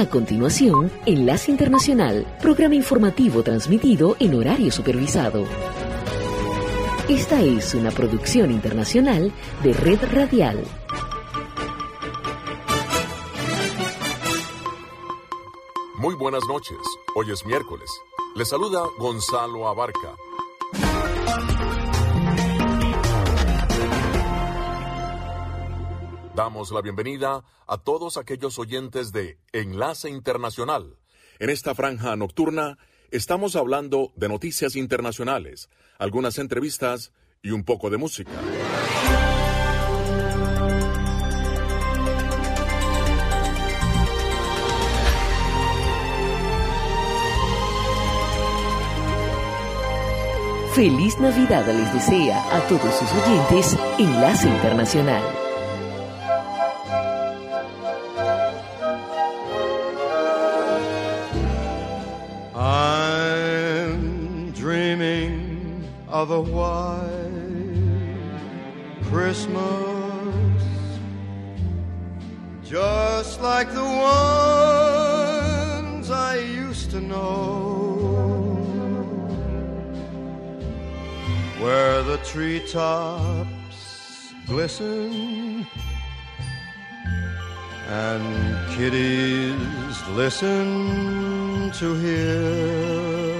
A continuación, Enlace Internacional, programa informativo transmitido en horario supervisado. Esta es una producción internacional de Red Radial. Muy buenas noches. Hoy es miércoles. Le saluda Gonzalo Abarca. Damos la bienvenida a todos aquellos oyentes de Enlace Internacional. En esta franja nocturna estamos hablando de noticias internacionales, algunas entrevistas y un poco de música. Feliz Navidad les desea a todos sus oyentes Enlace Internacional. White Christmas, just like the ones I used to know, where the treetops glisten and kiddies listen to hear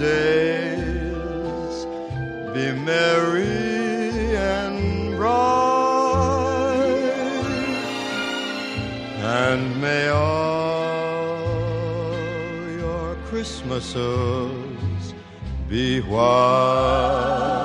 days be merry and bright, and may all your Christmases be white.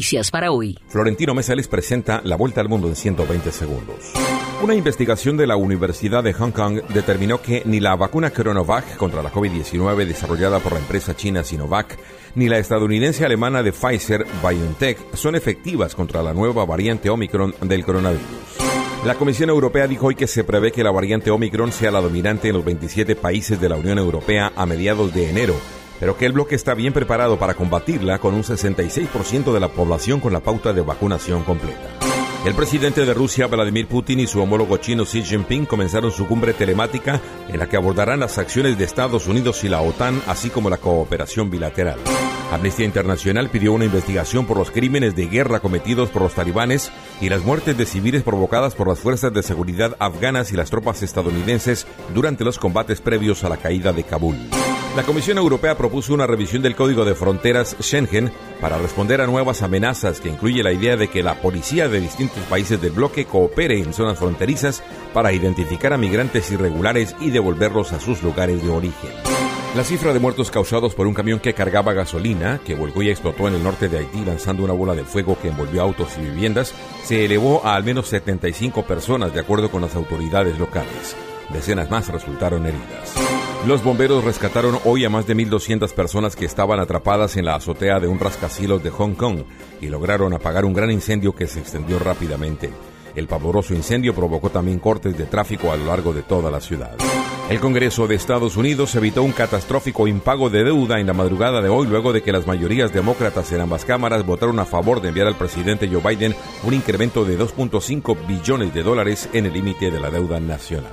Noticias para hoy. Florentino Mesa les presenta la vuelta al mundo en 120 segundos. Una investigación de la Universidad de Hong Kong determinó que ni la vacuna Coronavac contra la COVID-19 desarrollada por la empresa china Sinovac, ni la estadounidense alemana de Pfizer BioNTech son efectivas contra la nueva variante Omicron del coronavirus. La Comisión Europea dijo hoy que se prevé que la variante Omicron sea la dominante en los 27 países de la Unión Europea a mediados de enero, pero que el bloque está bien preparado para combatirla con un 66% de la población con la pauta de vacunación completa. El presidente de Rusia, Vladimir Putin, y su homólogo chino Xi Jinping comenzaron su cumbre telemática en la que abordarán las acciones de Estados Unidos y la OTAN, así como la cooperación bilateral. Amnistía Internacional pidió una investigación por los crímenes de guerra cometidos por los talibanes y las muertes de civiles provocadas por las fuerzas de seguridad afganas y las tropas estadounidenses durante los combates previos a la caída de Kabul. La Comisión Europea propuso una revisión del Código de Fronteras Schengen para responder a nuevas amenazas que incluye la idea de que la policía de distintos países del bloque coopere en zonas fronterizas para identificar a migrantes irregulares y devolverlos a sus lugares de origen. La cifra de muertos causados por un camión que cargaba gasolina, que volcó y explotó en el norte de Haití lanzando una bola de fuego que envolvió autos y viviendas, se elevó a al menos 75 personas de acuerdo con las autoridades locales. Decenas más resultaron heridas. Los bomberos rescataron hoy a más de 1.200 personas que estaban atrapadas en la azotea de un rascacielos de Hong Kong y lograron apagar un gran incendio que se extendió rápidamente. El pavoroso incendio provocó también cortes de tráfico a lo largo de toda la ciudad. El Congreso de Estados Unidos evitó un catastrófico impago de deuda en la madrugada de hoy luego de que las mayorías demócratas en ambas cámaras votaron a favor de enviar al presidente Joe Biden un incremento de 2.5 billones de dólares en el límite de la deuda nacional.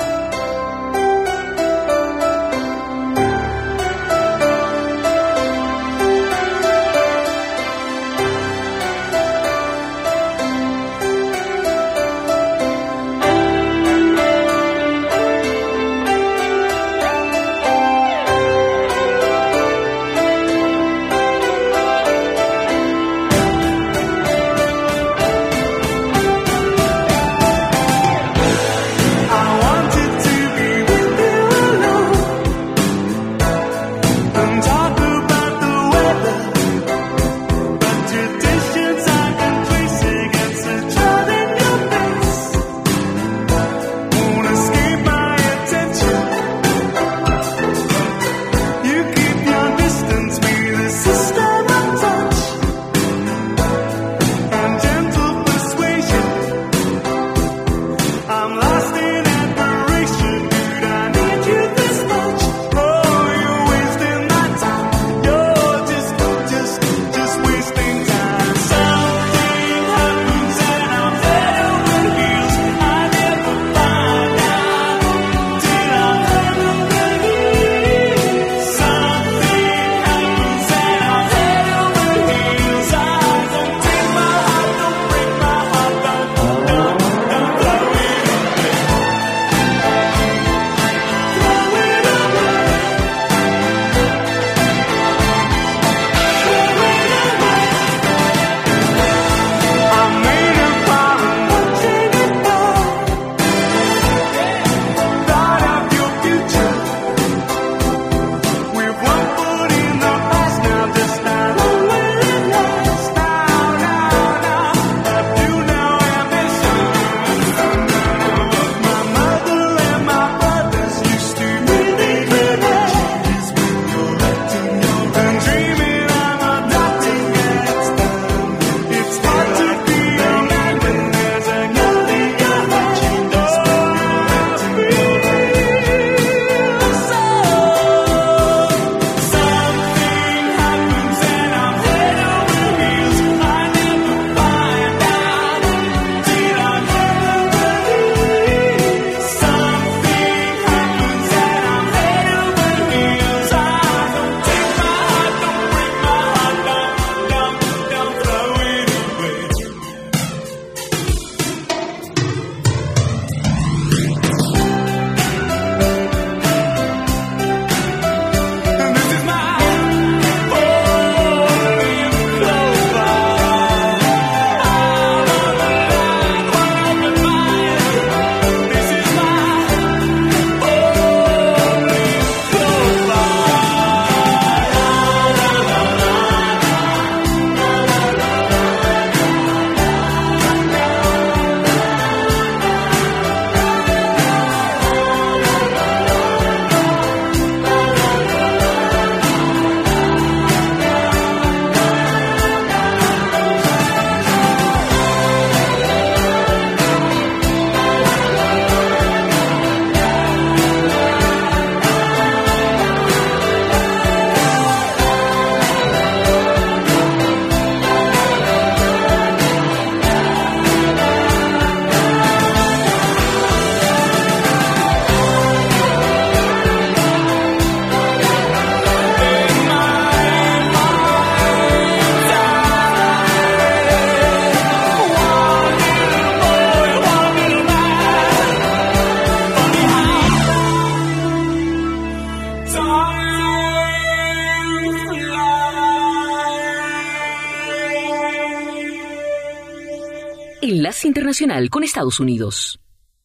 Con Estados Unidos.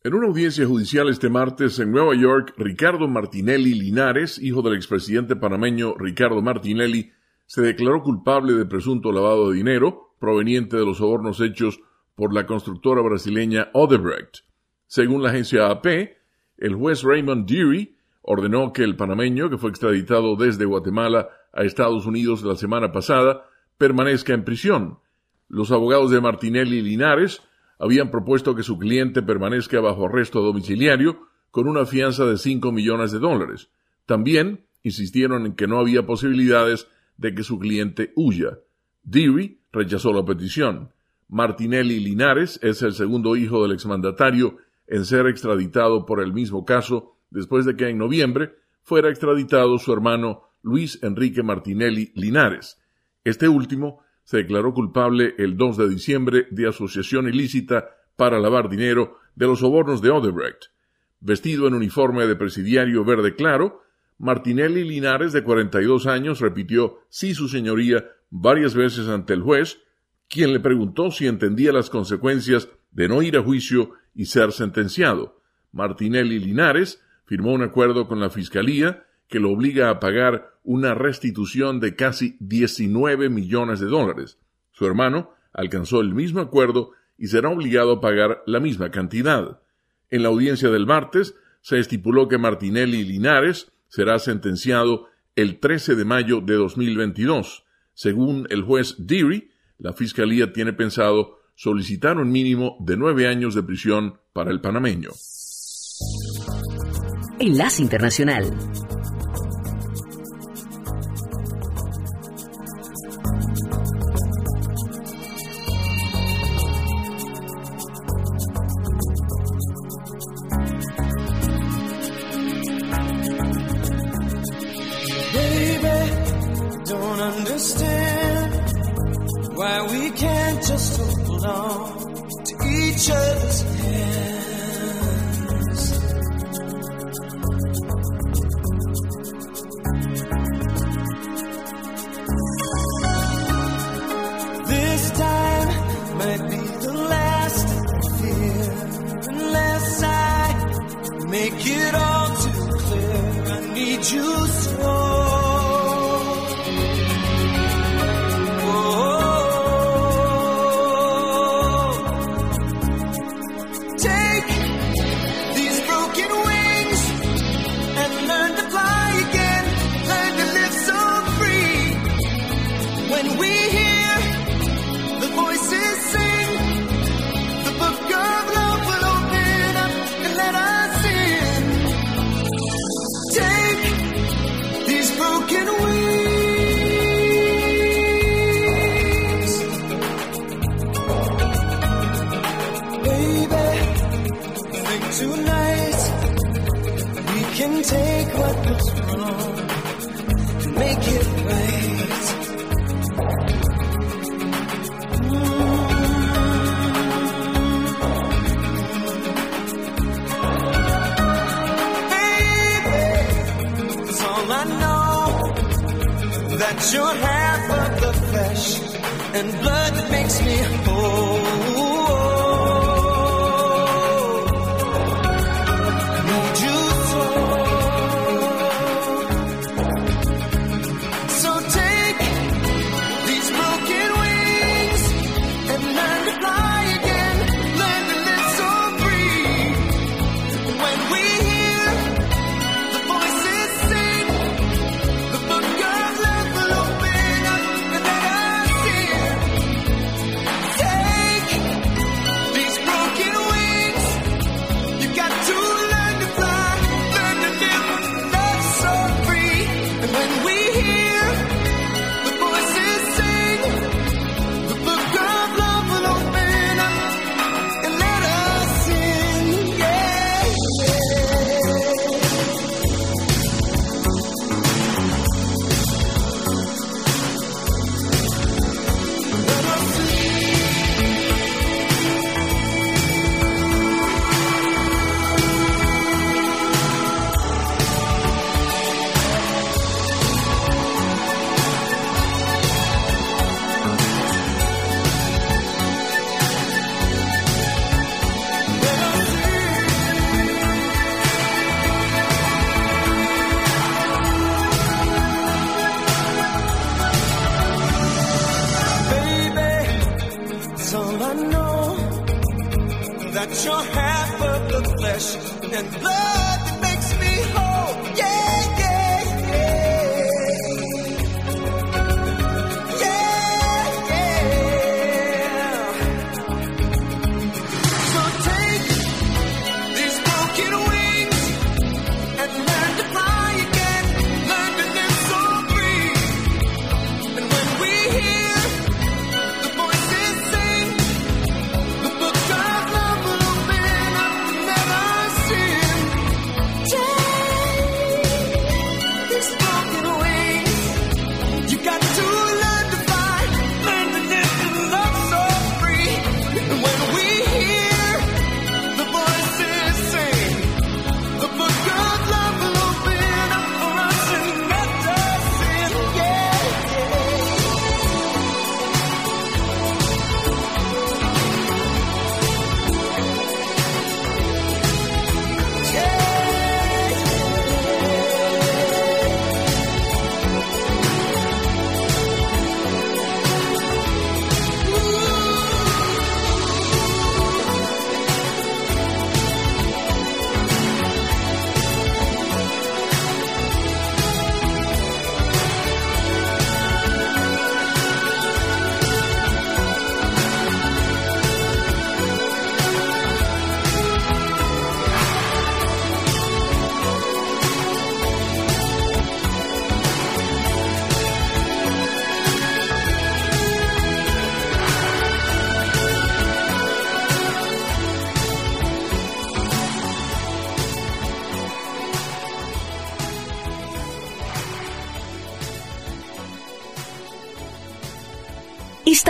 En una audiencia judicial este martes en Nueva York, Ricardo Martinelli Linares, hijo del expresidente panameño Ricardo Martinelli, se declaró culpable de presunto lavado de dinero proveniente de los sobornos hechos por la constructora brasileña Odebrecht. Según la agencia AP, el juez Raymond Deary ordenó que el panameño, que fue extraditado desde Guatemala a Estados Unidos la semana pasada permanezca en prisión. Los abogados de Martinelli Linares habían propuesto que su cliente permanezca bajo arresto domiciliario con una fianza de 5 millones de dólares. También insistieron en que no había posibilidades de que su cliente huya. Deary rechazó la petición. Martinelli Linares es el segundo hijo del exmandatario en ser extraditado por el mismo caso después de que en noviembre fuera extraditado su hermano Luis Enrique Martinelli Linares. Este último se declaró culpable el 2 de diciembre de asociación ilícita para lavar dinero de los sobornos de Odebrecht. Vestido en uniforme de presidiario verde claro, Martinelli Linares, de 42 años, repitió sí, su señoría, varias veces ante el juez, quien le preguntó si entendía las consecuencias de no ir a juicio y ser sentenciado. Martinelli Linares firmó un acuerdo con la Fiscalía que lo obliga a pagar una restitución de casi 19 millones de dólares. Su hermano alcanzó el mismo acuerdo y será obligado a pagar la misma cantidad. En la audiencia del martes se estipuló que Martinelli Linares será sentenciado el 13 de mayo de 2022. Según el juez Deary, la Fiscalía tiene pensado solicitar un mínimo de nueve años de prisión para el panameño. Enlace Internacional. can take what goes wrong and make it right. Baby, that's all I know. That you're half of the flesh and blood that makes me whole. Your half of the flesh and blood.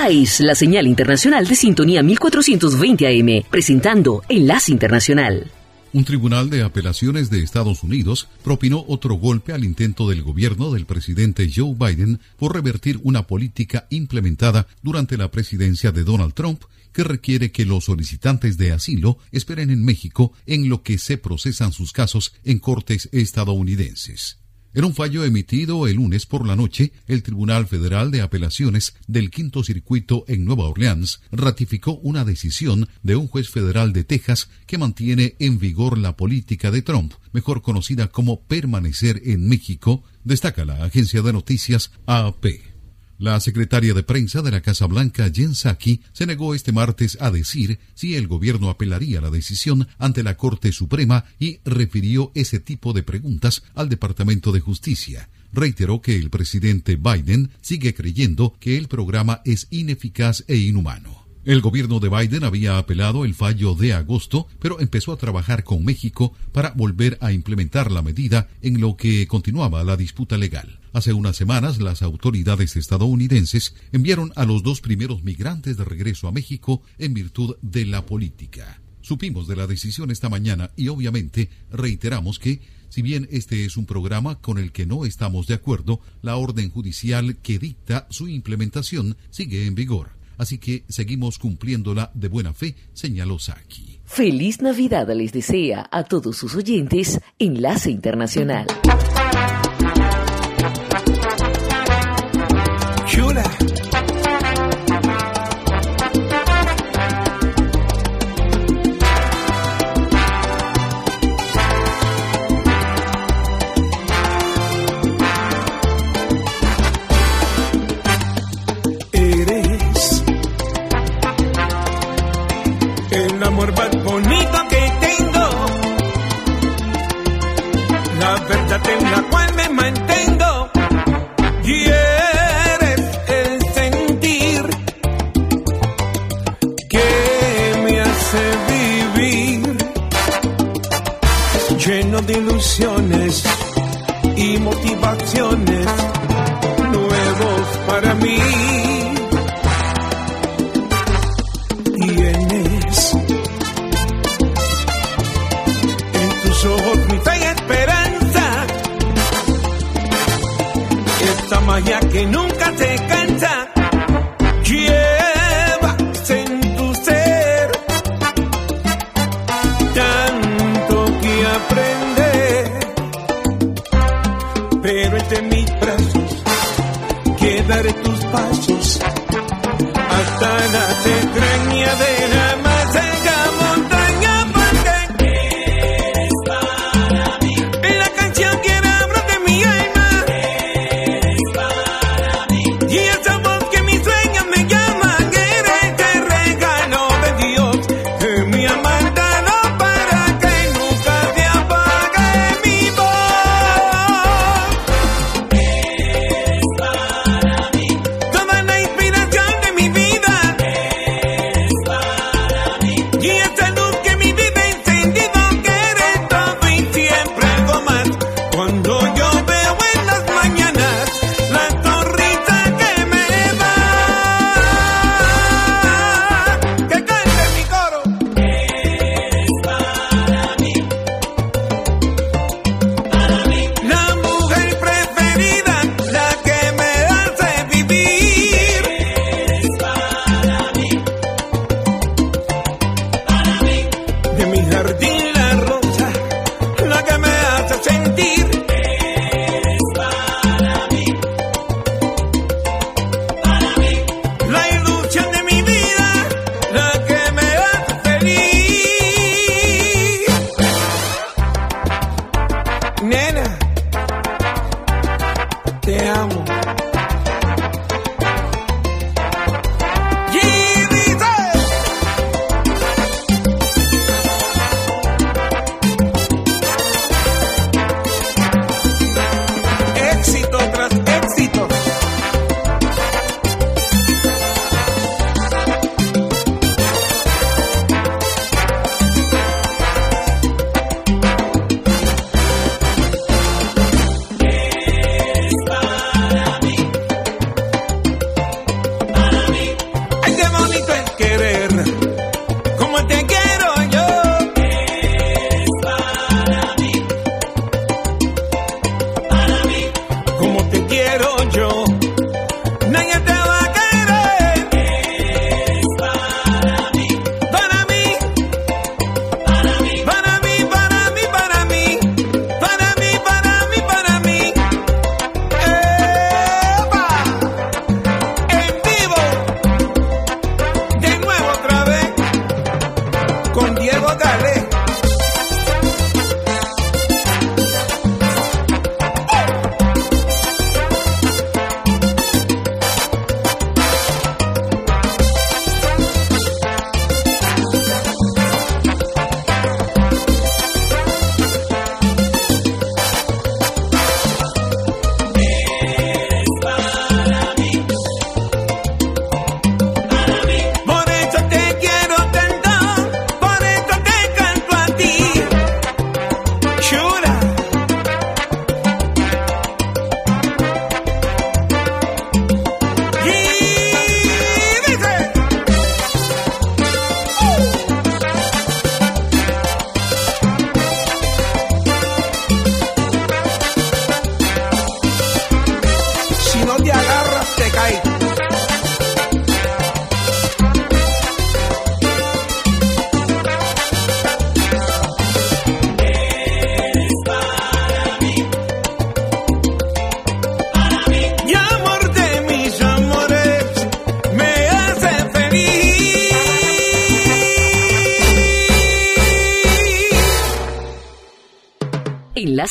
La señal internacional de sintonía 1420 AM, presentando Enlace Internacional. Un tribunal de apelaciones de Estados Unidos propinó otro golpe al intento del gobierno del presidente Joe Biden por revertir una política implementada durante la presidencia de Donald Trump que requiere que los solicitantes de asilo esperen en México en lo que se procesan sus casos en cortes estadounidenses. En un fallo emitido el lunes por la noche, el Tribunal Federal de Apelaciones del Quinto Circuito en Nueva Orleans ratificó una decisión de un juez federal de Texas que mantiene en vigor la política de Trump, mejor conocida como permanecer en México, destaca la agencia de noticias AP. La secretaria de prensa de la Casa Blanca, Jen Psaki, se negó este martes a decir si el gobierno apelaría la decisión ante la Corte Suprema y refirió ese tipo de preguntas al Departamento de Justicia. Reiteró que el presidente Biden sigue creyendo que el programa es ineficaz e inhumano. El gobierno de Biden había apelado el fallo de agosto, pero empezó a trabajar con México para volver a implementar la medida en lo que continuaba la disputa legal. Hace unas semanas, las autoridades estadounidenses enviaron a los dos primeros migrantes de regreso a México en virtud de la política. Supimos de la decisión esta mañana y obviamente reiteramos que, si bien este es un programa con el que no estamos de acuerdo, la orden judicial que dicta su implementación sigue en vigor así que seguimos cumpliéndola de buena fe, señaló Saki. Feliz Navidad les desea a todos sus oyentes Enlace Internacional. amor, but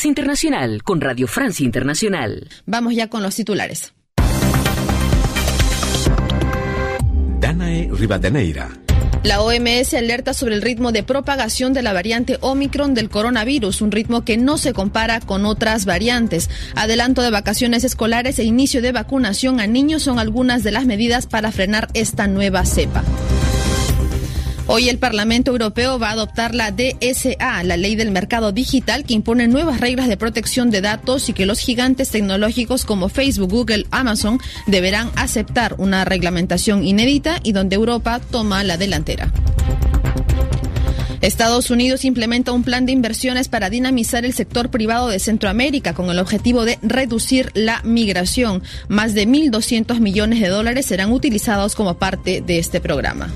Enlace Internacional con Radio Francia Internacional. Vamos ya con los titulares. Danae Rivadeneira. La OMS alerta sobre el ritmo de propagación de la variante Omicron del coronavirus, un ritmo que no se compara con otras variantes. Adelanto de vacaciones escolares e inicio de vacunación a niños son algunas de las medidas para frenar esta nueva cepa. Hoy el Parlamento Europeo va a adoptar la DSA, la ley del mercado digital, que impone nuevas reglas de protección de datos y que los gigantes tecnológicos como Facebook, Google, Amazon deberán aceptar una reglamentación inédita y donde Europa toma la delantera. Estados Unidos implementa un plan de inversiones para dinamizar el sector privado de Centroamérica con el objetivo de reducir la migración. Más de 1.200 millones de dólares serán utilizados como parte de este programa.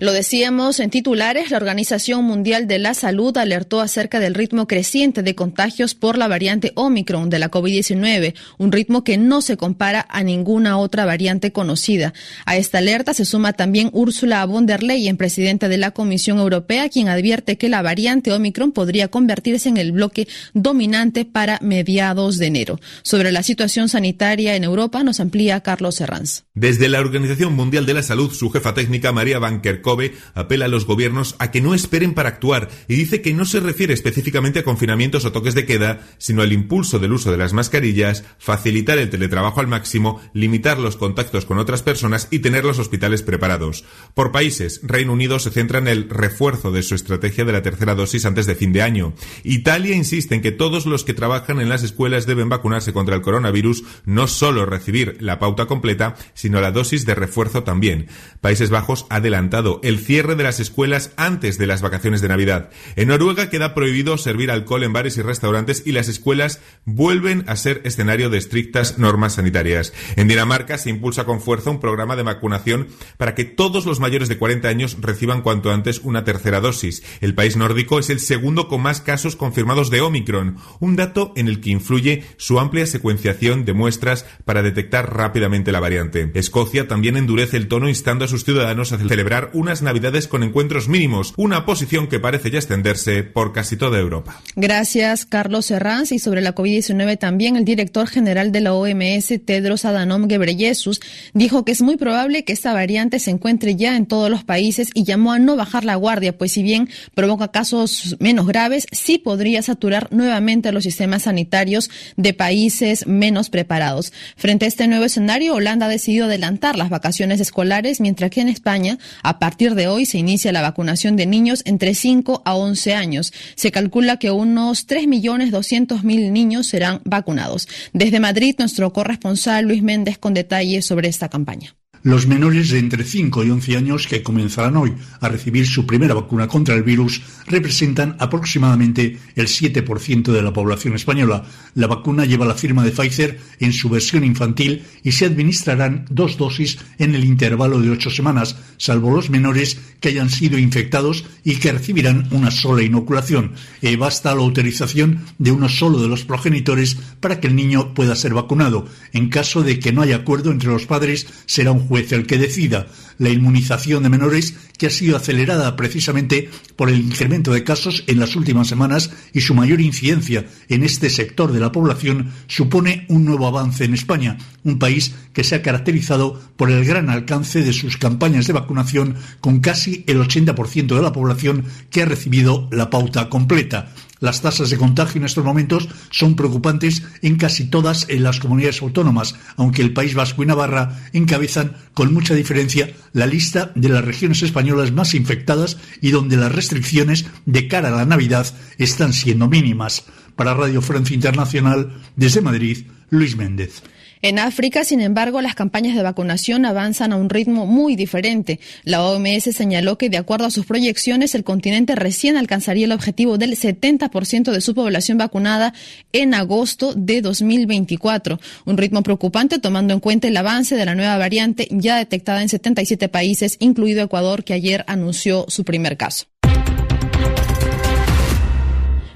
Lo decíamos en titulares, la Organización Mundial de la Salud alertó acerca del ritmo creciente de contagios por la variante Omicron de la COVID-19, un ritmo que no se compara a ninguna otra variante conocida. A esta alerta se suma también Ursula von der Leyen, presidenta de la Comisión Europea, quien advierte que la variante Omicron podría convertirse en el bloque dominante para mediados de enero. Sobre la situación sanitaria en Europa nos amplía Carlos Herranz. Desde la Organización Mundial de la Salud, su jefa técnica María Van Kerkhove apela a los gobiernos a que no esperen para actuar y dice que no se refiere específicamente a confinamientos o toques de queda, sino al impulso del uso de las mascarillas, facilitar el teletrabajo al máximo, limitar los contactos con otras personas y tener los hospitales preparados. Por países, Reino Unido se centra en el refuerzo de su estrategia de la tercera dosis antes de fin de año. Italia insiste en que todos los que trabajan en las escuelas deben vacunarse contra el coronavirus, no solo recibir la pauta completa, sino la dosis de refuerzo también. Países Bajos ha adelantado el cierre de las escuelas antes de las vacaciones de Navidad. En Noruega queda prohibido servir alcohol en bares y restaurantes y las escuelas vuelven a ser escenario de estrictas normas sanitarias. En Dinamarca se impulsa con fuerza un programa de vacunación para que todos los mayores de 40 años reciban cuanto antes una tercera dosis. El país nórdico es el segundo con más casos confirmados de Omicron, un dato en el que influye su amplia secuenciación de muestras para detectar rápidamente la variante. Escocia también endurece el tono instando a sus ciudadanos a celebrar unas navidades con encuentros mínimos, una posición que parece ya extenderse por casi toda Europa. Gracias, Carlos Herranz. Y sobre la COVID-19 también el director general de la OMS, Tedros Adhanom Ghebreyesus, dijo que es muy probable que esta variante se encuentre ya en todos los países y llamó a no bajar la guardia, pues si bien provoca casos menos graves, sí podría saturar nuevamente los sistemas sanitarios de países menos preparados. Frente a este nuevo escenario, Holanda ha decidido adelantar las vacaciones escolares, mientras que en España, a partir de hoy se inicia la vacunación de niños entre 5 a 11 años. Se calcula que unos 3.200.000 niños serán vacunados. Desde Madrid, nuestro corresponsal Luis Méndez con detalles sobre esta campaña. Los menores de entre 5 y 11 años que comenzarán hoy a recibir su primera vacuna contra el virus representan aproximadamente el 7% de la población española. La vacuna lleva la firma de Pfizer en su versión infantil y se administrarán dos dosis en el intervalo de ocho semanas, salvo los menores que hayan sido infectados y que recibirán una sola inoculación. Eh, basta la autorización de uno solo de los progenitores para que el niño pueda ser vacunado. En caso de que no haya acuerdo entre los padres, será un juez el que decida. La inmunización de menores, que ha sido acelerada precisamente por el incremento de casos en las últimas semanas y su mayor incidencia en este sector de la población, supone un nuevo avance en España, un país que se ha caracterizado por el gran alcance de sus campañas de vacunación, con casi el 80% de la población que ha recibido la pauta completa. Las tasas de contagio en estos momentos son preocupantes en casi todas las comunidades autónomas, aunque el País Vasco y Navarra encabezan con mucha diferencia la lista de las regiones españolas más infectadas y donde las restricciones de cara a la Navidad están siendo mínimas. Para Radio Francia Internacional, desde Madrid, Luis Méndez. En África, sin embargo, las campañas de vacunación avanzan a un ritmo muy diferente. La OMS señaló que, de acuerdo a sus proyecciones, el continente recién alcanzaría el objetivo del 70% de su población vacunada en agosto de 2024. Un ritmo preocupante tomando en cuenta el avance de la nueva variante ya detectada en 77 países, incluido Ecuador, que ayer anunció su primer caso.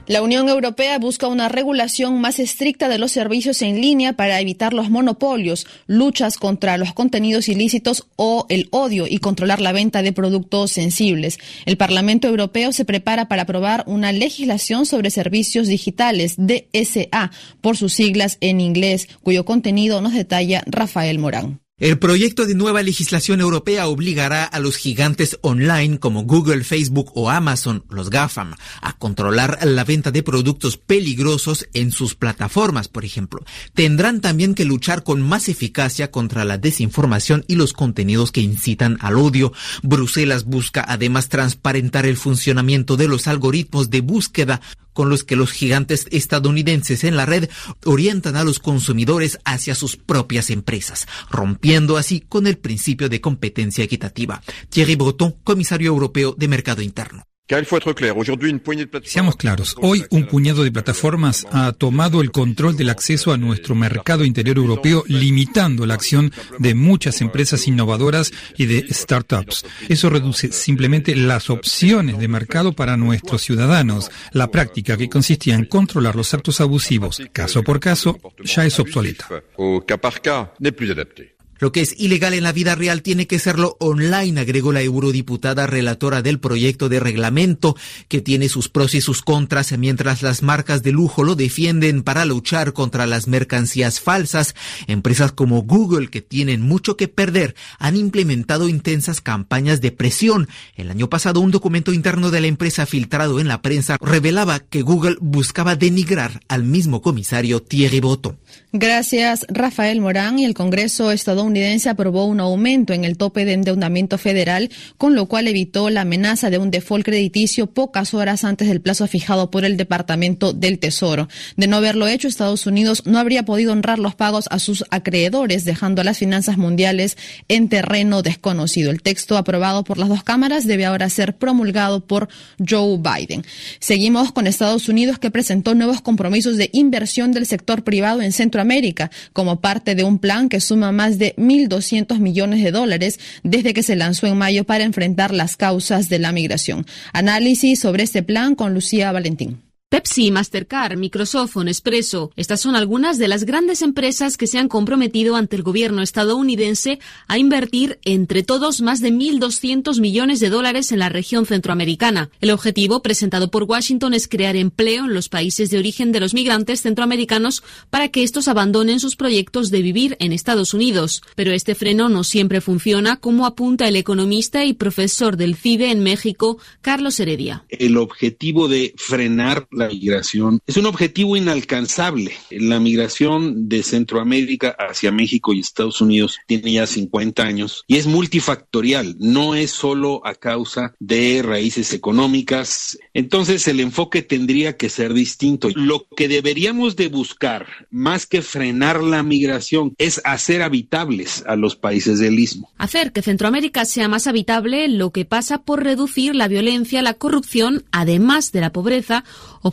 La Unión Europea busca una regulación más estricta de los servicios en línea para evitar los monopolios, luchas contra los contenidos ilícitos o el odio y controlar la venta de productos sensibles. El Parlamento Europeo se prepara para aprobar una legislación sobre servicios digitales, DSA, por sus siglas en inglés, cuyo contenido nos detalla Rafael Morán. El proyecto de nueva legislación europea obligará a los gigantes online como Google, Facebook o Amazon, los GAFAM, a controlar la venta de productos peligrosos en sus plataformas, por ejemplo. Tendrán también que luchar con más eficacia contra la desinformación y los contenidos que incitan al odio. Bruselas busca además transparentar el funcionamiento de los algoritmos de búsqueda con los que los gigantes estadounidenses en la red orientan a los consumidores hacia sus propias empresas, rompiendo así con el principio de competencia equitativa. Thierry Breton, comisario europeo de Mercado Interno. Seamos claros, hoy un puñado de plataformas ha tomado el control del acceso a nuestro mercado interior europeo, limitando la acción de muchas empresas innovadoras y de startups. Eso reduce simplemente las opciones de mercado para nuestros ciudadanos. La práctica que consistía en controlar los actos abusivos caso por caso ya es obsoleta. Lo que es ilegal en la vida real tiene que serlo online, agregó la eurodiputada relatora del proyecto de reglamento, que tiene sus pros y sus contras, mientras las marcas de lujo lo defienden para luchar contra las mercancías falsas. Empresas como Google, que tienen mucho que perder, han implementado intensas campañas de presión. El año pasado, un documento interno de la empresa filtrado en la prensa revelaba que Google buscaba denigrar al mismo comisario Thierry Boto. Gracias, Rafael Morán. Y el Congreso estadounidense aprobó un aumento en el tope de endeudamiento federal, con lo cual evitó la amenaza de un default crediticio pocas horas antes del plazo fijado por el Departamento del Tesoro. De no haberlo hecho, Estados Unidos no habría podido honrar los pagos a sus acreedores, dejando a las finanzas mundiales en terreno desconocido. El texto aprobado por las dos cámaras debe ahora ser promulgado por Joe Biden. Seguimos con Estados Unidos, que presentó nuevos compromisos de inversión del sector privado en Centroamérica América como parte de un plan que suma más de 1.200 millones de dólares desde que se lanzó en mayo para enfrentar las causas de la migración. Análisis sobre este plan con Lucía Valentín. Pepsi, Mastercard, Microsoft, Nespresso. Estas son algunas de las grandes empresas que se han comprometido ante el gobierno estadounidense a invertir entre todos más de 1.200 millones de dólares en la región centroamericana. El objetivo presentado por Washington es crear empleo en los países de origen de los migrantes centroamericanos para que estos abandonen sus proyectos de vivir en Estados Unidos. Pero este freno no siempre funciona, como apunta el economista y profesor del CIDE en México, Carlos Heredia. El objetivo de frenar migración es un objetivo inalcanzable. La migración de Centroamérica hacia México y Estados Unidos tiene ya 50 años y es multifactorial, no es solo a causa de raíces económicas. Entonces el enfoque tendría que ser distinto. Lo que deberíamos de buscar, más que frenar la migración, es hacer habitables a los países del istmo. Hacer que Centroamérica sea más habitable, lo que pasa por reducir la violencia, la corrupción, además de la pobreza,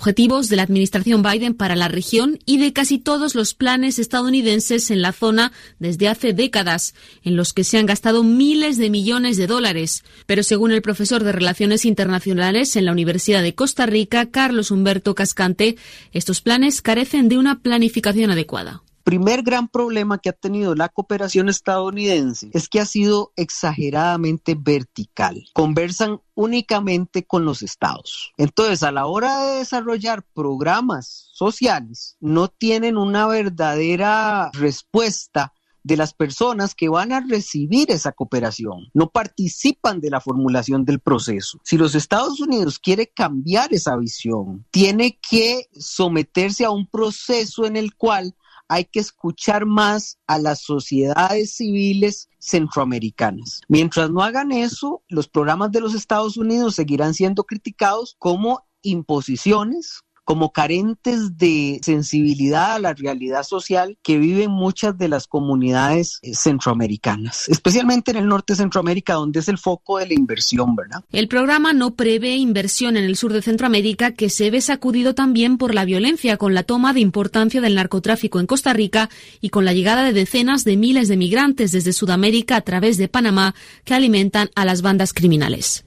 objetivos de la administración Biden para la región y de casi todos los planes estadounidenses en la zona desde hace décadas, en los que se han gastado miles de millones de dólares. Pero según el profesor de Relaciones Internacionales en la Universidad de Costa Rica, Carlos Humberto Cascante, estos planes carecen de una planificación adecuada primer gran problema que ha tenido la cooperación estadounidense es que ha sido exageradamente vertical. Conversan únicamente con los estados. Entonces, a la hora de desarrollar programas sociales, no tienen una verdadera respuesta de las personas que van a recibir esa cooperación. No participan de la formulación del proceso. Si los Estados Unidos quiere cambiar esa visión, tiene que someterse a un proceso en el cual hay que escuchar más a las sociedades civiles centroamericanas. Mientras no hagan eso, los programas de los Estados Unidos seguirán siendo criticados como imposiciones, como carentes de sensibilidad a la realidad social que viven muchas de las comunidades eh, centroamericanas, especialmente en el norte de Centroamérica, donde es el foco de la inversión, ¿verdad? El programa no prevé inversión en el sur de Centroamérica, que se ve sacudido también por la violencia, con la toma de importancia del narcotráfico en Costa Rica y con la llegada de decenas de miles de migrantes desde Sudamérica a través de Panamá que alimentan a las bandas criminales.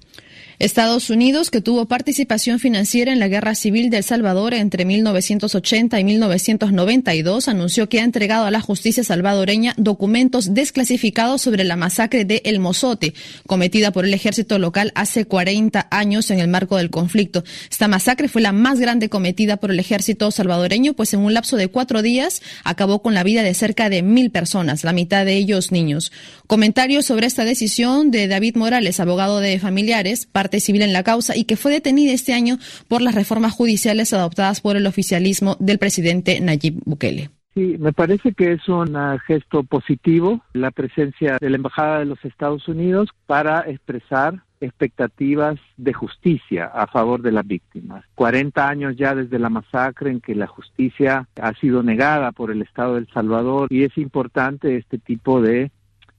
Estados Unidos, que tuvo participación financiera en la Guerra Civil de El Salvador entre 1980 y 1992, anunció que ha entregado a la justicia salvadoreña documentos desclasificados sobre la masacre de El Mozote, cometida por el ejército local hace 40 años en el marco del conflicto. Esta masacre fue la más grande cometida por el ejército salvadoreño, pues en un lapso de cuatro días acabó con la vida de cerca de mil personas, la mitad de ellos niños. Comentarios sobre esta decisión de David Morales, abogado de familiares, parte civil en la causa y que fue detenida este año por las reformas judiciales adoptadas por el oficialismo del presidente Nayib Bukele. Sí, me parece que es un gesto positivo la presencia de la Embajada de los Estados Unidos para expresar expectativas de justicia a favor de las víctimas. 40 años ya desde la masacre en que la justicia ha sido negada por el Estado de El Salvador y es importante este tipo de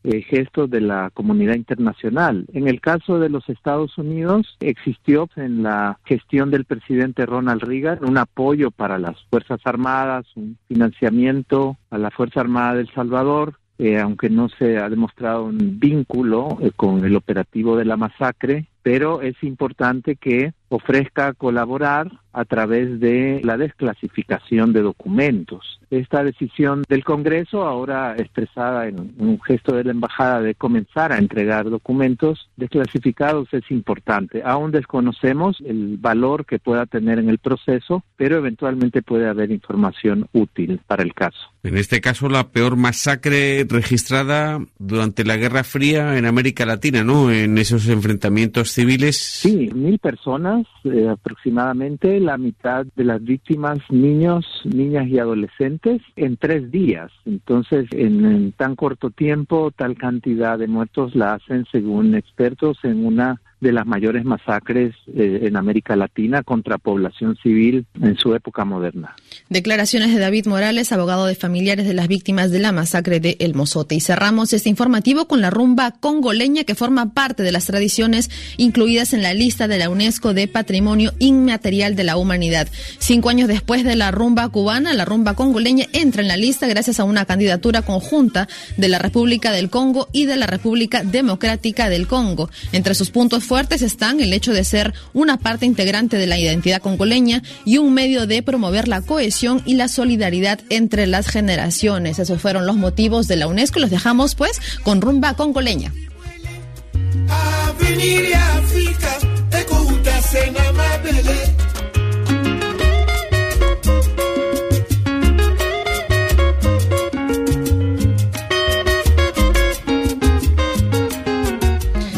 eh, gestos de la comunidad internacional. En el caso de los Estados Unidos, existió en la gestión del presidente Ronald Reagan un apoyo para las Fuerzas Armadas, un financiamiento a la Fuerza Armada del Salvador, eh, aunque no se ha demostrado un vínculo eh, con el operativo de la masacre, pero es importante que ofrezca colaborar a través de la desclasificación de documentos. Esta decisión del Congreso, ahora expresada en un gesto de la Embajada de comenzar a entregar documentos desclasificados, es importante. Aún desconocemos el valor que pueda tener en el proceso, pero eventualmente puede haber información útil para el caso. En este caso, la peor masacre registrada durante la Guerra Fría en América Latina, ¿no? En esos enfrentamientos civiles. Sí, mil personas eh, aproximadamente, la mitad de las víctimas niños, niñas y adolescentes en tres días. Entonces, en tan corto tiempo, tal cantidad de muertos la hacen, según expertos, en una de las mayores masacres eh, en América Latina contra población civil en su época moderna. Declaraciones de David Morales, abogado de familiares de las víctimas de la masacre de El Mozote. Y cerramos este informativo con la rumba congoleña que forma parte de las tradiciones incluidas en la lista de la UNESCO de Patrimonio Inmaterial de la Humanidad. Cinco años después de la rumba cubana, la rumba congoleña entra en la lista gracias a una candidatura conjunta de la República del Congo y de la República Democrática del Congo. Entre sus puntos fuertes están el hecho de ser una parte integrante de la identidad congoleña y un medio de promover la cohesión y la solidaridad entre las generaciones. Esos fueron los motivos de la UNESCO. Los dejamos pues con rumba congoleña.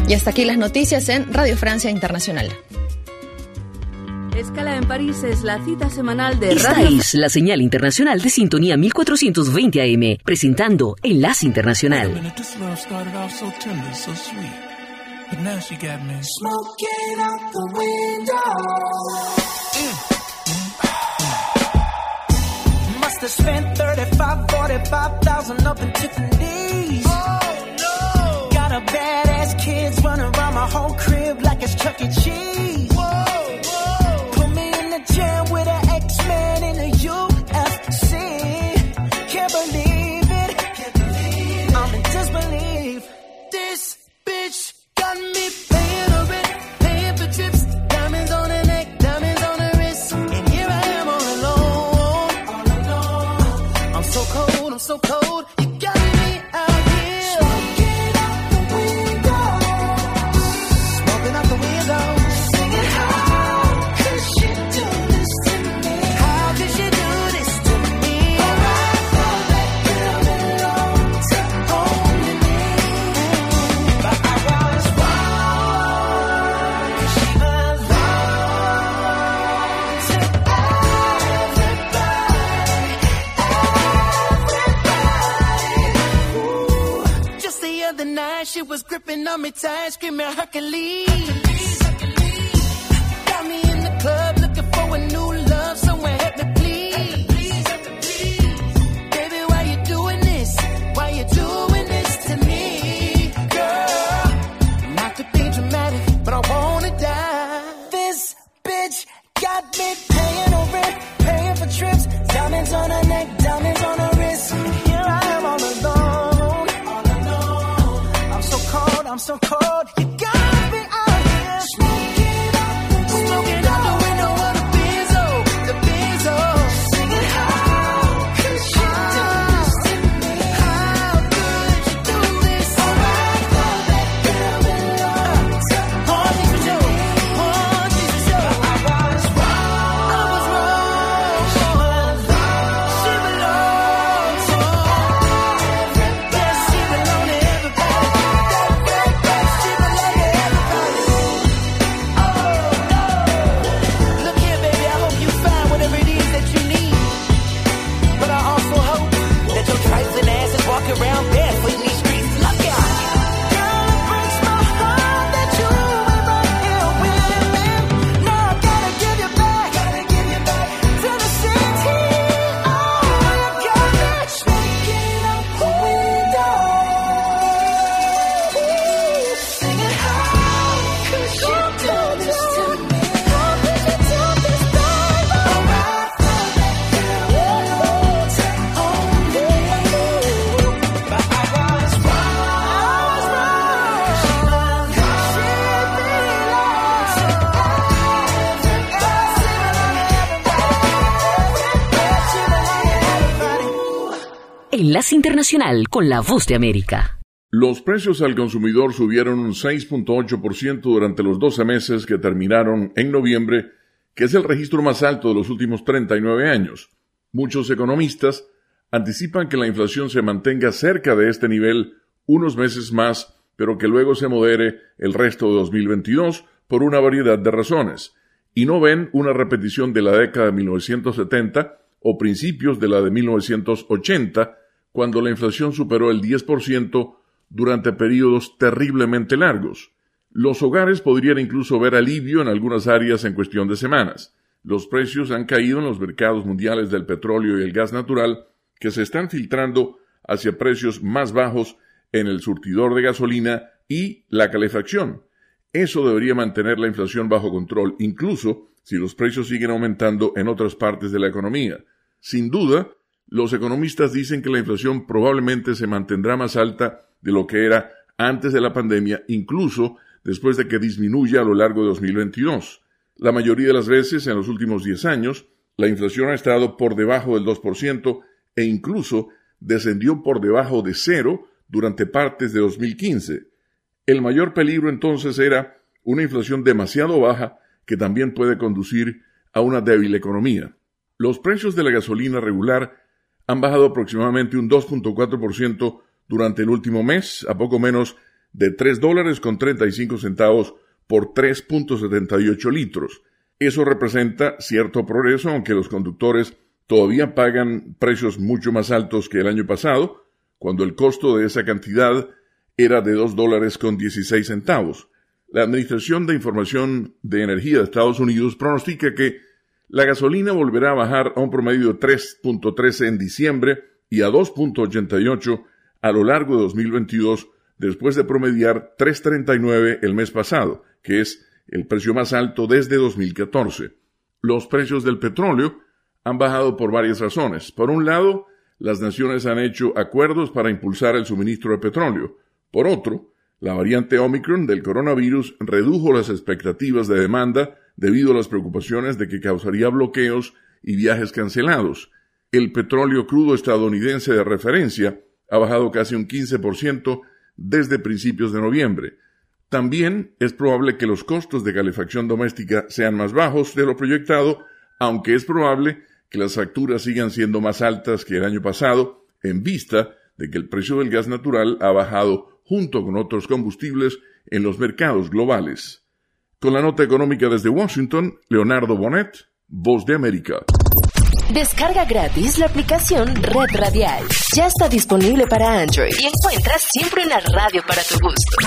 Y hasta aquí las noticias en Radio Francia Internacional. Escala en París es la cita semanal de Esta Radio es la señal internacional de sintonía 1420 AM, presentando Enlace Internacional. Smoking out the window. Must whole crib like it's Chuck E. Cheese. pizza, ice cream, Internacional con la Voz de América. Los precios al consumidor subieron un 6.8% durante los 12 meses que terminaron en noviembre, que es el registro más alto de los últimos 39 años. Muchos economistas anticipan que la inflación se mantenga cerca de este nivel unos meses más, pero que luego se modere el resto de 2022 por una variedad de razones, y no ven una repetición de la década de 1970 o principios de la de 1980, cuando la inflación superó el 10% durante periodos terriblemente largos. Los hogares podrían incluso ver alivio en algunas áreas en cuestión de semanas. Los precios han caído en los mercados mundiales del petróleo y el gas natural, que se están filtrando hacia precios más bajos en el surtidor de gasolina y la calefacción. Eso debería mantener la inflación bajo control, incluso si los precios siguen aumentando en otras partes de la economía. Sin duda, los economistas dicen que la inflación probablemente se mantendrá más alta de lo que era antes de la pandemia, incluso después de que disminuya a lo largo de 2022. La mayoría de las veces en los últimos 10 años, la inflación ha estado por debajo del 2% e incluso descendió por debajo de cero durante partes de 2015. El mayor peligro entonces era una inflación demasiado baja que también puede conducir a una débil economía. Los precios de la gasolina regular han bajado aproximadamente un 2.4% durante el último mes, a poco menos de 3 dólares con 35 centavos por 3.78 litros. Eso representa cierto progreso, aunque los conductores todavía pagan precios mucho más altos que el año pasado, cuando el costo de esa cantidad era de 2 dólares con 16 centavos. La Administración de Información de Energía de Estados Unidos pronostica que la gasolina volverá a bajar a un promedio de 3.13 en diciembre y a 2.88 a lo largo de 2022 después de promediar 3.39 el mes pasado, que es el precio más alto desde 2014. Los precios del petróleo han bajado por varias razones. Por un lado, las naciones han hecho acuerdos para impulsar el suministro de petróleo. Por otro, la variante Omicron del coronavirus redujo las expectativas de demanda debido a las preocupaciones de que causaría bloqueos y viajes cancelados. El petróleo crudo estadounidense de referencia ha bajado casi un 15% desde principios de noviembre. También es probable que los costos de calefacción doméstica sean más bajos de lo proyectado, aunque es probable que las facturas sigan siendo más altas que el año pasado, en vista de que el precio del gas natural ha bajado junto con otros combustibles en los mercados globales. Con la nota económica desde Washington, Leonardo Bonet, Voz de América. Descarga gratis la aplicación Red Radial. Ya está disponible para Android y encuentras siempre una radio para tu gusto.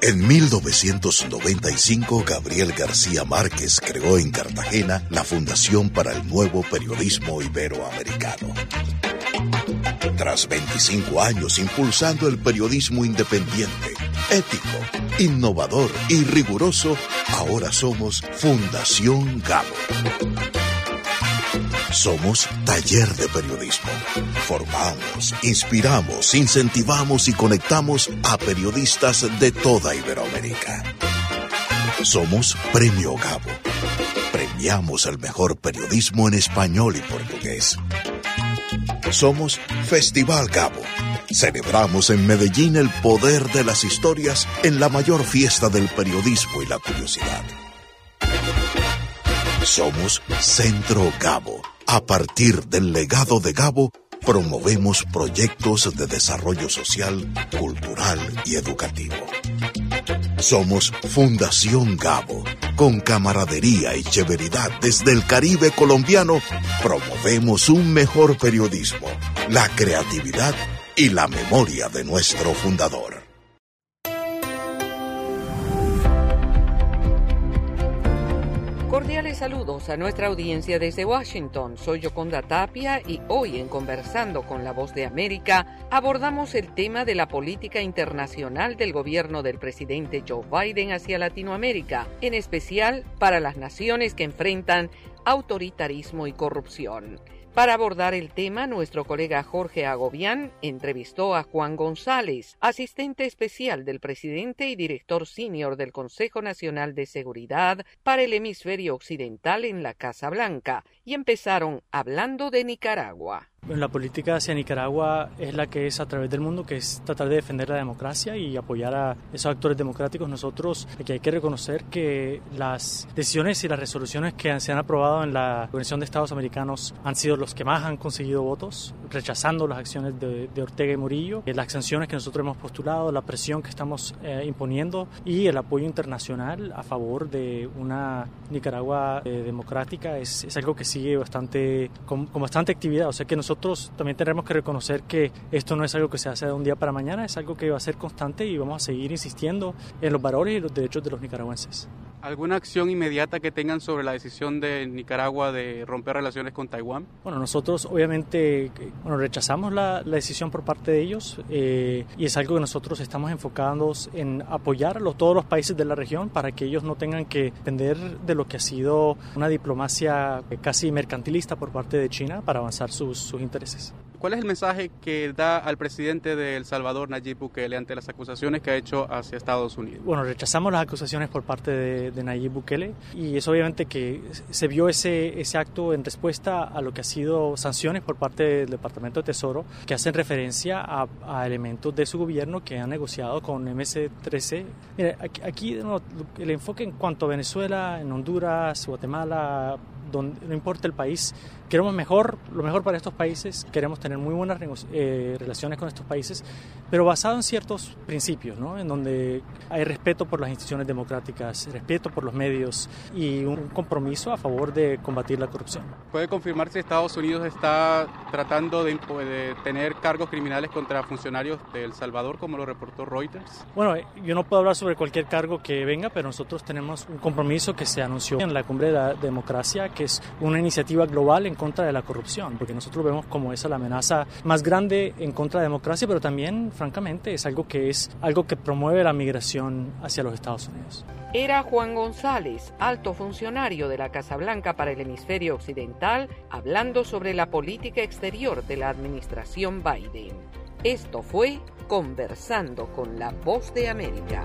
En 1995, Gabriel García Márquez creó en Cartagena la Fundación para el Nuevo Periodismo Iberoamericano. Tras 25 años impulsando el periodismo independiente, ético, innovador y riguroso, ahora somos Fundación Gabo. Somos taller de periodismo. Formamos, inspiramos, incentivamos y conectamos a periodistas de toda Iberoamérica. Somos Premio Gabo. Premiamos el mejor periodismo en español y portugués. Somos Festival Gabo. Celebramos en Medellín el poder de las historias en la mayor fiesta del periodismo y la curiosidad. Somos Centro Gabo. A partir del legado de Gabo, promovemos proyectos de desarrollo social, cultural y educativo. Somos Fundación Gabo. Con camaradería y severidad desde el Caribe colombiano, promovemos un mejor periodismo, la creatividad y la memoria de nuestro fundador. Cordiales saludos a nuestra audiencia desde Washington. Soy Yoconda Tapia y hoy en Conversando con la Voz de América abordamos el tema de la política internacional del gobierno del presidente Joe Biden hacia Latinoamérica, en especial para las naciones que enfrentan autoritarismo y corrupción. Para abordar el tema, nuestro colega Jorge Agobián entrevistó a Juan González, asistente especial del presidente y director senior del Consejo Nacional de Seguridad para el Hemisferio Occidental en la Casa Blanca, y empezaron hablando de Nicaragua. La política hacia Nicaragua es la que es a través del mundo, que es tratar de defender la democracia y apoyar a esos actores democráticos. Nosotros que hay que reconocer que las decisiones y las resoluciones que se han aprobado en la Organización de Estados Americanos han sido los que más han conseguido votos, rechazando las acciones de, Ortega y Murillo, eh, las sanciones que nosotros hemos postulado, la presión que estamos eh, imponiendo y el apoyo internacional a favor de una Nicaragua eh, democrática es, es, algo que sigue bastante con, con bastante actividad. O sea que nosotros también tenemos que reconocer que esto no es algo que se hace de un día para mañana, es algo que va a ser constante y vamos a seguir insistiendo en los valores y los derechos de los nicaragüenses. ¿Alguna acción inmediata que tengan sobre la decisión de Nicaragua de romper relaciones con Taiwán? Bueno, nosotros obviamente bueno, rechazamos la, la decisión por parte de ellos eh, y es algo que nosotros estamos enfocados en apoyar a todos los países de la región para que ellos no tengan que depender de lo que ha sido una diplomacia casi mercantilista por parte de China para avanzar sus, sus intereses. ¿Cuál es el mensaje que da al presidente de El Salvador, Nayib Bukele, ante las acusaciones que ha hecho hacia Estados Unidos? Bueno, rechazamos las acusaciones por parte de, de Nayib Bukele y es obviamente que se vio ese, ese acto en respuesta a lo que ha sido sanciones por parte del Departamento de Tesoro que hacen referencia a, a elementos de su gobierno que han negociado con MS-13. Mire, aquí, aquí no, el enfoque en cuanto a Venezuela, en Honduras, Guatemala, donde, no importa el país, queremos mejor, lo mejor para estos países, queremos tener muy buenas eh, relaciones con estos países, pero basado en ciertos principios, ¿no? en donde hay respeto por las instituciones democráticas, respeto por los medios y un compromiso a favor de combatir la corrupción. ¿Puede confirmar si Estados Unidos está tratando de, de tener cargos criminales contra funcionarios de El Salvador, como lo reportó Reuters? Bueno, yo no puedo hablar sobre cualquier cargo que venga, pero nosotros tenemos un compromiso que se anunció en la Cumbre de la Democracia, que es una iniciativa global en contra de la corrupción, porque nosotros vemos como esa la amenaza más grande en contra de la democracia, pero también, francamente, es algo que es algo que promueve la migración hacia los Estados Unidos. Era Juan González, alto funcionario de la Casa Blanca para el hemisferio occidental, hablando sobre la política exterior de la administración Biden. Esto fue Conversando con la Voz de América.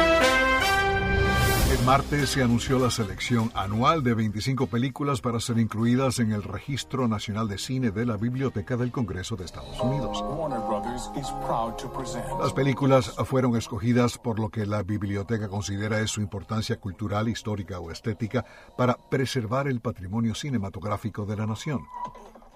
Martes se anunció la selección anual de 25 películas para ser incluidas en el Registro Nacional de Cine de la Biblioteca del Congreso de Estados Unidos. Las películas fueron escogidas por lo que la biblioteca considera es su importancia cultural, histórica o estética para preservar el patrimonio cinematográfico de la nación.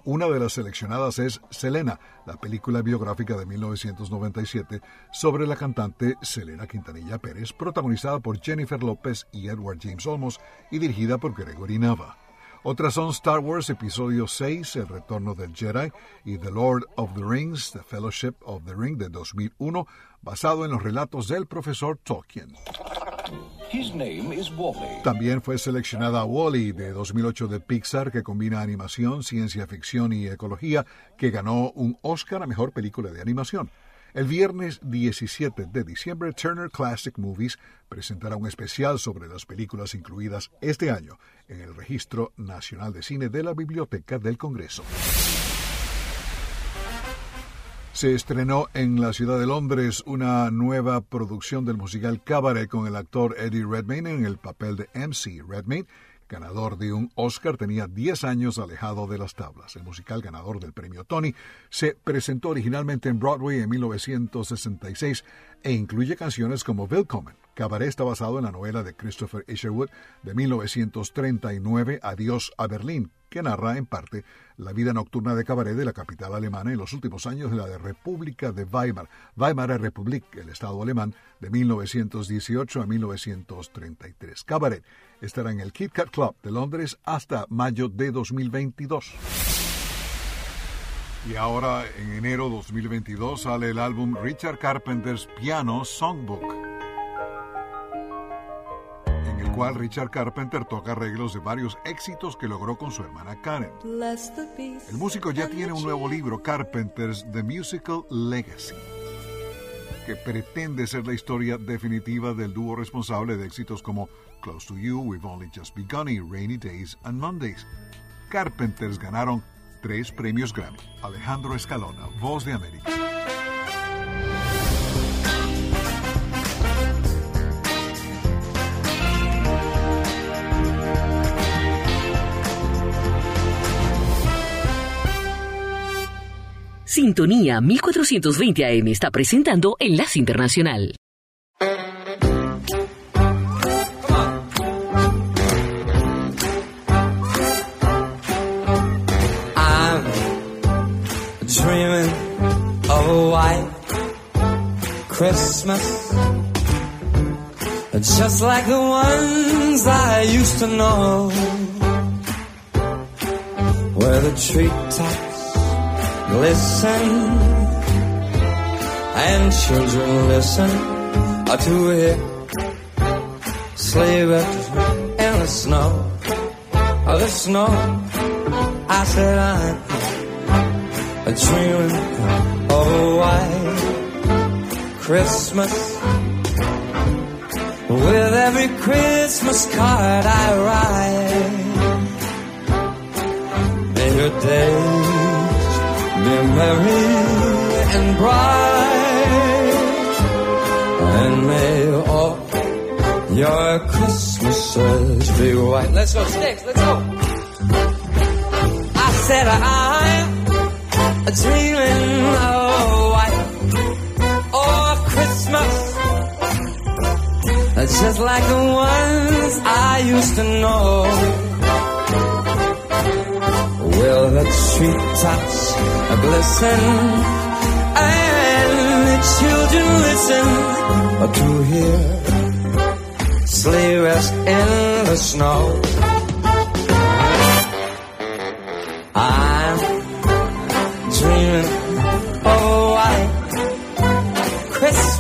Una de las seleccionadas es Selena, la película biográfica de 1997 sobre la cantante Selena Quintanilla Pérez, protagonizada por Jennifer López y Edward James Olmos y dirigida por Gregory Nava. Otras son Star Wars Episodio 6, El Retorno del Jedi, y The Lord of the Rings, The Fellowship of the Ring de 2001, basado en los relatos del profesor Tolkien. También fue seleccionada Wally de 2008 de Pixar, que combina animación, ciencia ficción y ecología, que ganó un Oscar a Mejor Película de Animación. El viernes 17 de diciembre, Turner Classic Movies presentará un especial sobre las películas incluidas este año en el Registro Nacional de Cine de la Biblioteca del Congreso. Se estrenó en la ciudad de Londres una nueva producción del musical Cabaret con el actor Eddie Redmayne en el papel de MC Redmayne. Ganador de un Oscar, tenía 10 años alejado de las tablas. El musical ganador del premio Tony se presentó originalmente en Broadway en 1966 e incluye canciones como Willkommen. Cabaret está basado en la novela de Christopher Isherwood de 1939, Adiós a Berlín, que narra en parte la vida nocturna de Cabaret de la capital alemana en los últimos años de la República de Weimar, Weimar Republik, el Estado alemán, de 1918 a 1933. Cabaret estará en el Kit Kat Club de Londres hasta mayo de 2022. Y ahora, en enero 2022, sale el álbum Richard Carpenter's Piano Songbook, en el cual Richard Carpenter toca arreglos de varios éxitos que logró con su hermana Karen. El músico ya tiene un nuevo libro, Carpenter's The Musical Legacy, que pretende ser la historia definitiva del dúo responsable de éxitos como Close to You, We've Only Just Begun y Rainy Days and Mondays. Carpenters ganaron tres premios Grammy. Alejandro Escalona, Voz de América. Sintonía 1420 AM está presentando Enlace Internacional. White Christmas. Just like the ones I used to know. Where the treetops glisten and children listen to hear sleigh bells in the snow. Oh, the snow. I said I'm a dreaming of a white Christmas. With every Christmas card I write, may your days be merry and bright, and may all your Christmases be white. Let's go, Sticks, let's go. I said I'm dreaming of white or oh, Christmas. Just like the ones I used to know. Will the treetops glisten and the children listen to hear sleigh rest in the snow? I'm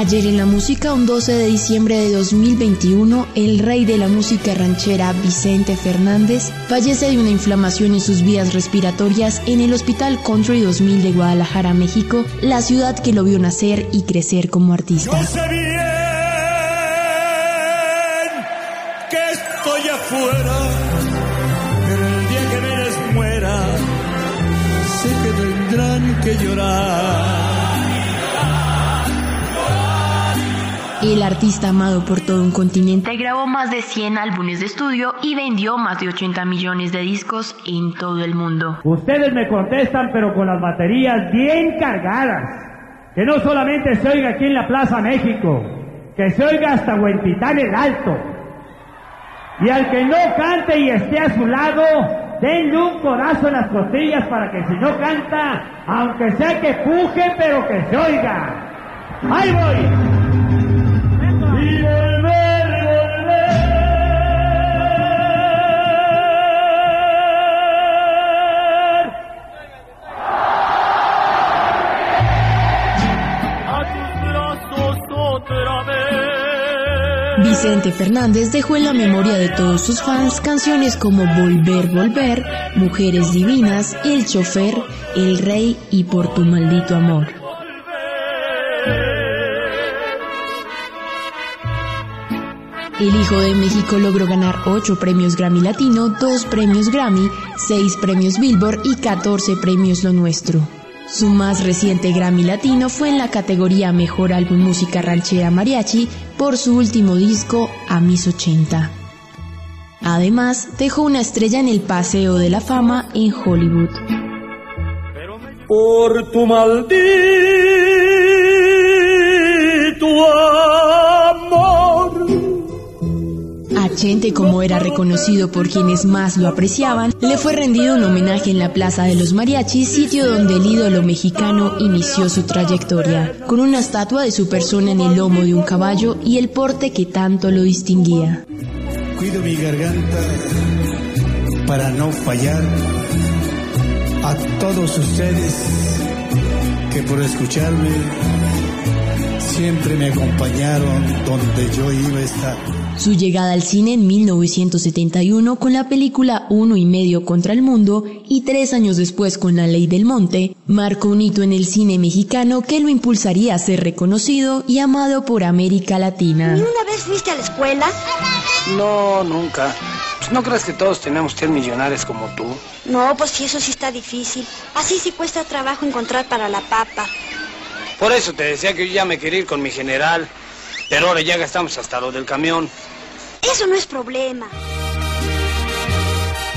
Ayer en la música, un 12 de diciembre de 2021, el rey de la música ranchera Vicente Fernández fallece de una inflamación en sus vías respiratorias en el Hospital Country 2000 de Guadalajara, México, la ciudad que lo vio nacer y crecer como artista. El artista amado por todo un continente grabó más de 100 álbumes de estudio y vendió más de 80 millones de discos en todo el mundo. Ustedes me contestan pero con las baterías bien cargadas. Que no solamente se oiga aquí en la Plaza México, que se oiga hasta Huentitán el Alto. Y al que no cante y esté a su lado, denle un corazo en las costillas para que si no canta, aunque sea que puje, pero que se oiga. ¡Ahí voy! Vicente Fernández dejó en la memoria de todos sus fans canciones como Volver, Volver, Mujeres Divinas, El Chofer, El Rey y Por tu maldito amor. El Hijo de México logró ganar 8 premios Grammy Latino, 2 premios Grammy, 6 premios Billboard y 14 premios Lo Nuestro. Su más reciente Grammy Latino fue en la categoría Mejor Álbum Música Ranchera Mariachi por su último disco A mis 80. Además, dejó una estrella en el Paseo de la Fama en Hollywood. Por tu maldito como era reconocido por quienes más lo apreciaban, le fue rendido un homenaje en la Plaza de los Mariachis, sitio donde el ídolo mexicano inició su trayectoria, con una estatua de su persona en el lomo de un caballo y el porte que tanto lo distinguía. Cuido mi garganta para no fallar a todos ustedes que por escucharme siempre me acompañaron donde yo iba a estar. Su llegada al cine en 1971 con la película Uno y medio contra el mundo y tres años después con La Ley del Monte, marcó un hito en el cine mexicano que lo impulsaría a ser reconocido y amado por América Latina. ¿Ninguna vez fuiste a la escuela? No, nunca. Pues no crees que todos tenemos que ser millonarios como tú. No, pues sí, eso sí está difícil. Así sí cuesta trabajo encontrar para la papa. Por eso te decía que yo ya me quería ir con mi general. Pero ahora ya gastamos hasta lo del camión. Eso no es problema.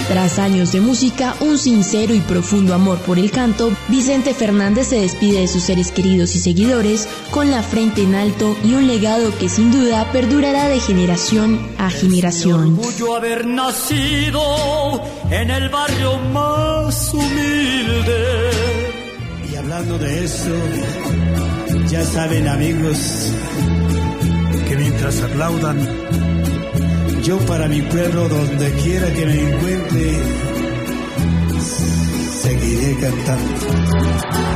Tras años de música, un sincero y profundo amor por el canto, Vicente Fernández se despide de sus seres queridos y seguidores con la frente en alto y un legado que sin duda perdurará de generación a generación. Orgullo haber nacido en el barrio más humilde. Y hablando de eso, ya saben amigos que mientras aplaudan, yo para mi pueblo donde quiera que me encuentre, seguiré cantando.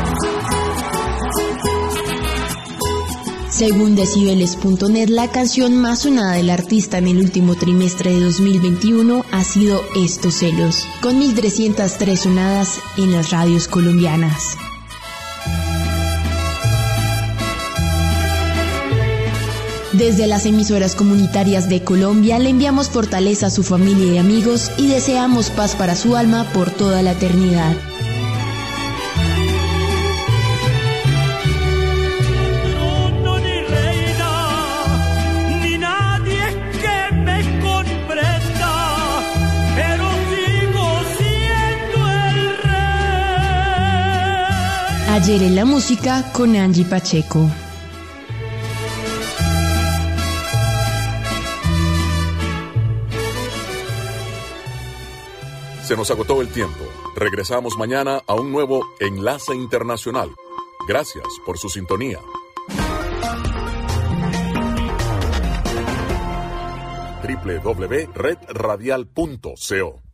Según Decibeles.net, la canción más sonada del artista en el último trimestre de 2021 ha sido Estos celos, con 1.303 sonadas en las radios colombianas. Desde las emisoras comunitarias de Colombia le enviamos fortaleza a su familia y amigos y deseamos paz para su alma por toda la eternidad. Ayer en la música con Angie Pacheco. Se nos agotó el tiempo. Regresamos mañana a un nuevo Enlace Internacional. Gracias por su sintonía. www.redradial.co